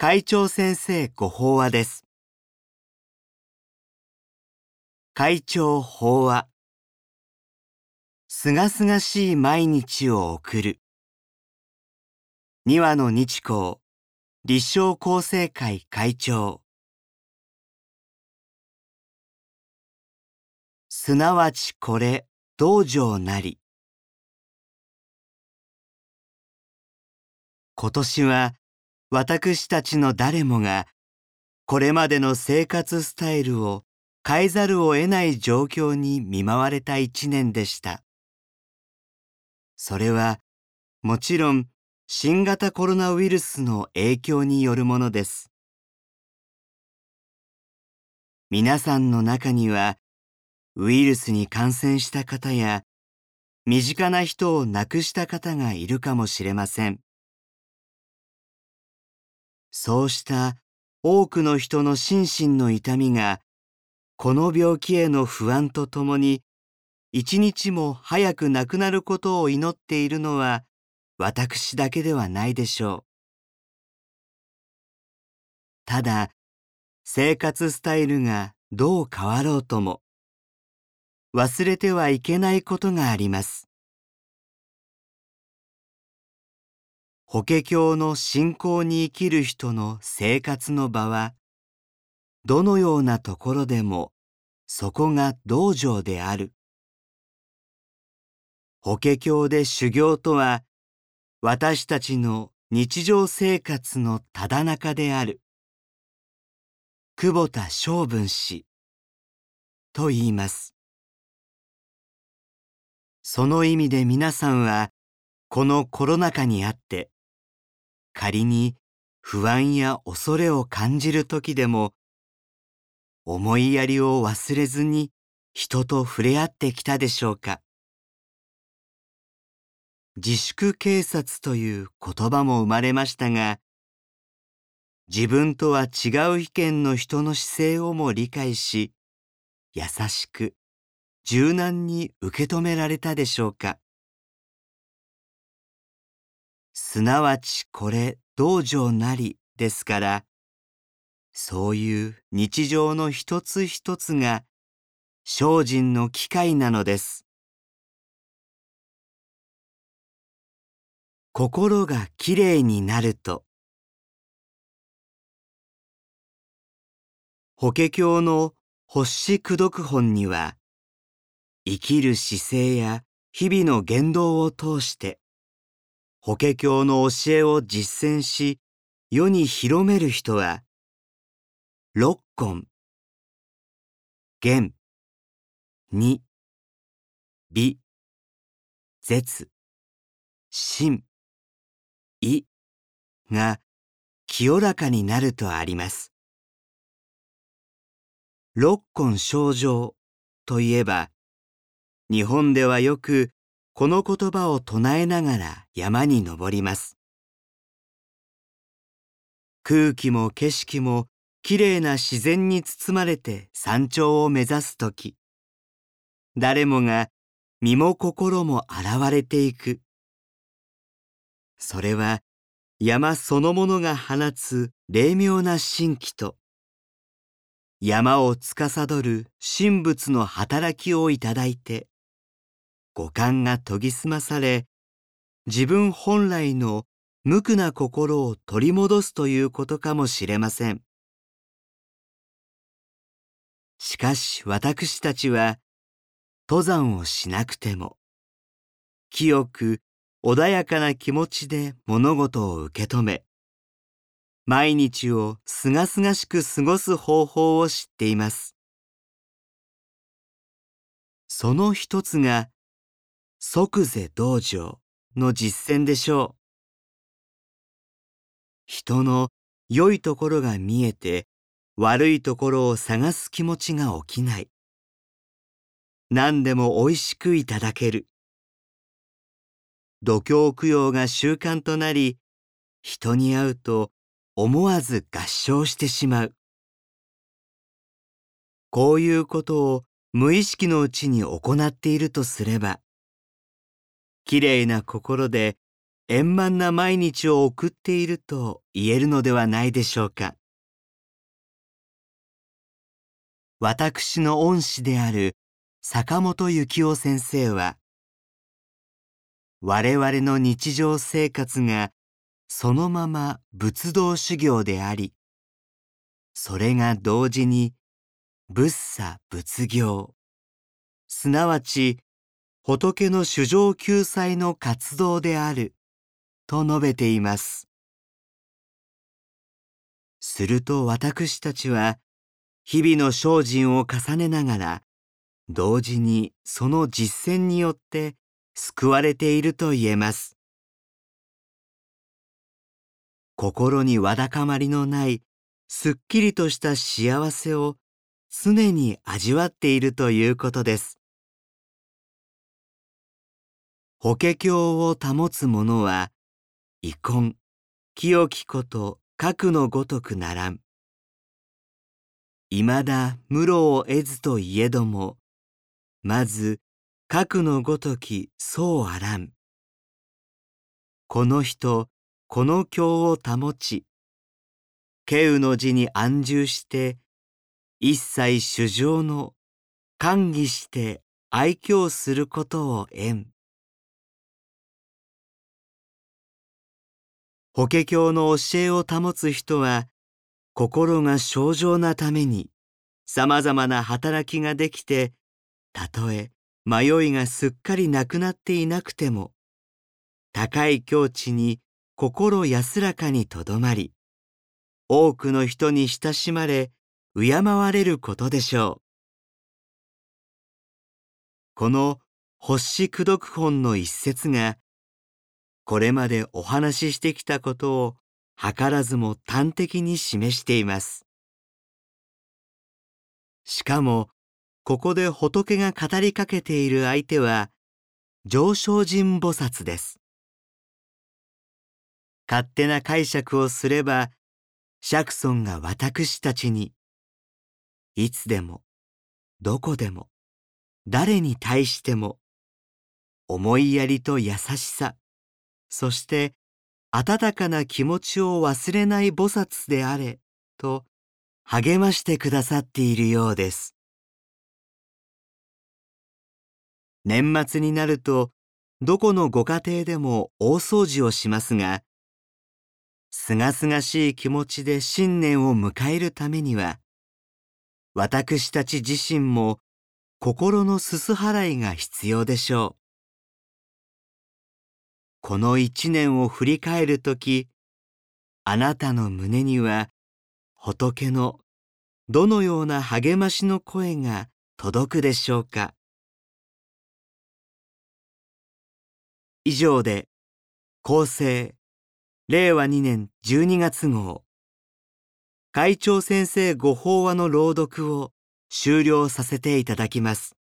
会長先生ご法話です。会長法話。すがすがしい毎日を送る。二羽の日光、立正厚生会会長。すなわちこれ、道場なり。今年は私たちの誰もがこれまでの生活スタイルを変えざるを得ない状況に見舞われた一年でした。それはもちろん新型コロナウイルスの影響によるものです。皆さんの中にはウイルスに感染した方や身近な人を亡くした方がいるかもしれません。そうした多くの人の心身の痛みが、この病気への不安とともに、一日も早く亡くなることを祈っているのは、私だけではないでしょう。ただ、生活スタイルがどう変わろうとも、忘れてはいけないことがあります。法華経の信仰に生きる人の生活の場は、どのようなところでもそこが道場である。法華経で修行とは、私たちの日常生活のただ中である。久保田昌文氏と言います。その意味で皆さんは、このコロナ禍にあって、仮に不安や恐れを感じる時でも思いやりを忘れずに人と触れ合ってきたでしょうか。自粛警察という言葉も生まれましたが自分とは違う意見の人の姿勢をも理解し優しく柔軟に受け止められたでしょうか。すなわちこれ道場なりですから、そういう日常の一つ一つが精進の機会なのです。心がきれいになると、法華経の発し功読本には、生きる姿勢や日々の言動を通して、法華経の教えを実践し、世に広める人は、六根、元、二、美、絶、心、意。が清らかになるとあります。六根症状といえば、日本ではよくこの言葉を唱えながら山に登ります。空気も景色もきれいな自然に包まれて山頂を目指すとき、誰もが身も心も洗われていく。それは山そのものが放つ霊妙な神気と、山を司る神仏の働きをいただいて、五感が研ぎ澄まされ、自分本来の無垢な心を取り戻すということかもしれません。しかし私たちは、登山をしなくても、清く穏やかな気持ちで物事を受け止め、毎日をすがすがしく過ごす方法を知っています。その一つが即是道場の実践でしょう。人の良いところが見えて悪いところを探す気持ちが起きない。何でも美味しくいただける。度胸供養が習慣となり、人に会うと思わず合唱してしまう。こういうことを無意識のうちに行っているとすれば、きれいな心で円満な毎日を送っていると言えるのではないでしょうか。私の恩師である坂本幸夫先生は、我々の日常生活がそのまま仏道修行であり、それが同時に仏査仏行、すなわち仏の主情救済の活動であると述べています。すると私たちは日々の精進を重ねながら同時にその実践によって救われていると言えます。心にわだかまりのないすっきりとした幸せを常に味わっているということです。法華経を保つ者は、遺恨、清きこと核のごとくならん。未だ無路を得ずといえども、まず核のごときそうあらん。この人、この経を保ち、敬雨の字に安住して、一切主情の歓義して愛嬌することを縁。法華経の教えを保つ人は、心が正常なために、様々な働きができて、たとえ迷いがすっかりなくなっていなくても、高い境地に心安らかにとどまり、多くの人に親しまれ、敬われることでしょう。この星功読本の一節が、これまでお話ししてきたことを図らずも端的に示しています。しかも、ここで仏が語りかけている相手は、上昇人菩薩です。勝手な解釈をすれば、釈尊が私たちに、いつでも、どこでも、誰に対しても、思いやりと優しさ、そして温かな気持ちを忘れない菩薩であれ、と励ましてくださっているようです。年末になると、どこのご家庭でも大掃除をしますが、すがすがしい気持ちで新年を迎えるためには、私たち自身も心のすす払いが必要でしょう。この一年を振り返るとき、あなたの胸には仏のどのような励ましの声が届くでしょうか？以上で、厚生令和2年12月号会長先生ご法話の朗読を終了させていただきます。